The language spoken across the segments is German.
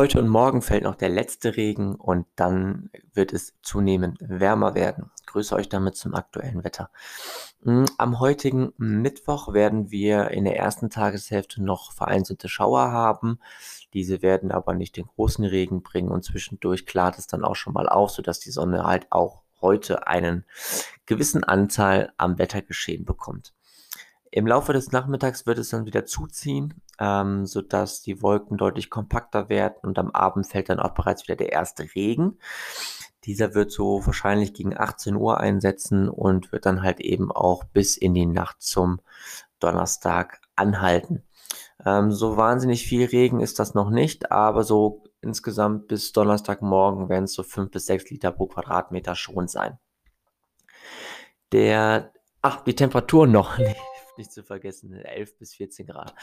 Heute und morgen fällt noch der letzte Regen und dann wird es zunehmend wärmer werden. Ich grüße euch damit zum aktuellen Wetter. Hm, am heutigen Mittwoch werden wir in der ersten Tageshälfte noch vereinzelte Schauer haben. Diese werden aber nicht den großen Regen bringen und zwischendurch klart es dann auch schon mal auf, sodass die Sonne halt auch heute einen gewissen Anteil am Wettergeschehen bekommt. Im Laufe des Nachmittags wird es dann wieder zuziehen, ähm, sodass die Wolken deutlich kompakter werden und am Abend fällt dann auch bereits wieder der erste Regen. Dieser wird so wahrscheinlich gegen 18 Uhr einsetzen und wird dann halt eben auch bis in die Nacht zum Donnerstag anhalten. Ähm, so wahnsinnig viel Regen ist das noch nicht, aber so insgesamt bis Donnerstagmorgen werden es so 5 bis 6 Liter pro Quadratmeter schon sein. Der, ach, die Temperatur noch nicht nicht zu vergessen, 11 bis 14 Grad.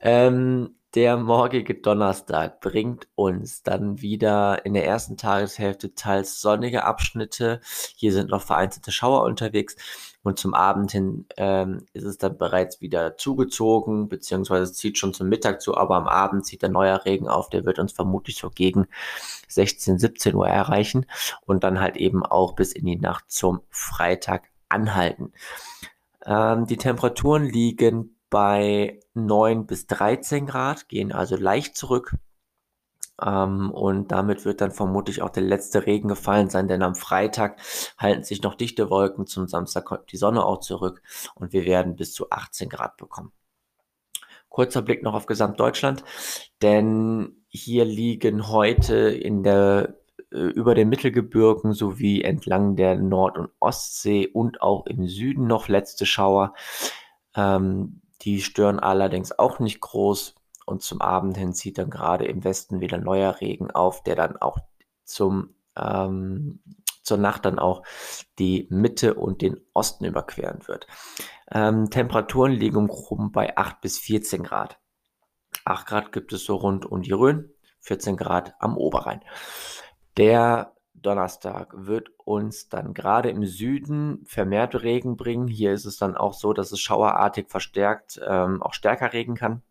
Ähm, der morgige Donnerstag bringt uns dann wieder in der ersten Tageshälfte teils sonnige Abschnitte. Hier sind noch vereinzelte Schauer unterwegs. Und zum Abend hin ähm, ist es dann bereits wieder zugezogen, beziehungsweise zieht schon zum Mittag zu, aber am Abend zieht der neuer Regen auf. Der wird uns vermutlich so gegen 16, 17 Uhr erreichen und dann halt eben auch bis in die Nacht zum Freitag anhalten. Ähm, die Temperaturen liegen bei 9 bis 13 Grad, gehen also leicht zurück. Ähm, und damit wird dann vermutlich auch der letzte Regen gefallen sein, denn am Freitag halten sich noch dichte Wolken, zum Samstag kommt die Sonne auch zurück und wir werden bis zu 18 Grad bekommen. Kurzer Blick noch auf Gesamtdeutschland, denn hier liegen heute in der über den Mittelgebirgen sowie entlang der Nord- und Ostsee und auch im Süden noch letzte Schauer. Ähm, die stören allerdings auch nicht groß und zum Abend hin zieht dann gerade im Westen wieder neuer Regen auf, der dann auch zum, ähm, zur Nacht dann auch die Mitte und den Osten überqueren wird. Ähm, Temperaturen liegen im Groben bei 8 bis 14 Grad. 8 Grad gibt es so rund um die Rhön, 14 Grad am Oberrhein. Der Donnerstag wird uns dann gerade im Süden vermehrt Regen bringen. Hier ist es dann auch so, dass es schauerartig verstärkt ähm, auch stärker regen kann.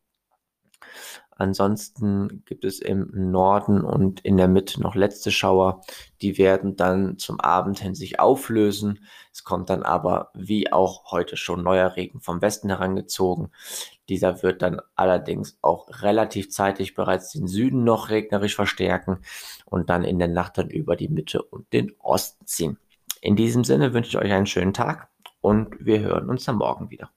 Ansonsten gibt es im Norden und in der Mitte noch letzte Schauer. Die werden dann zum Abend hin sich auflösen. Es kommt dann aber, wie auch heute schon, neuer Regen vom Westen herangezogen. Dieser wird dann allerdings auch relativ zeitig bereits den Süden noch regnerisch verstärken und dann in der Nacht dann über die Mitte und den Osten ziehen. In diesem Sinne wünsche ich euch einen schönen Tag und wir hören uns dann morgen wieder.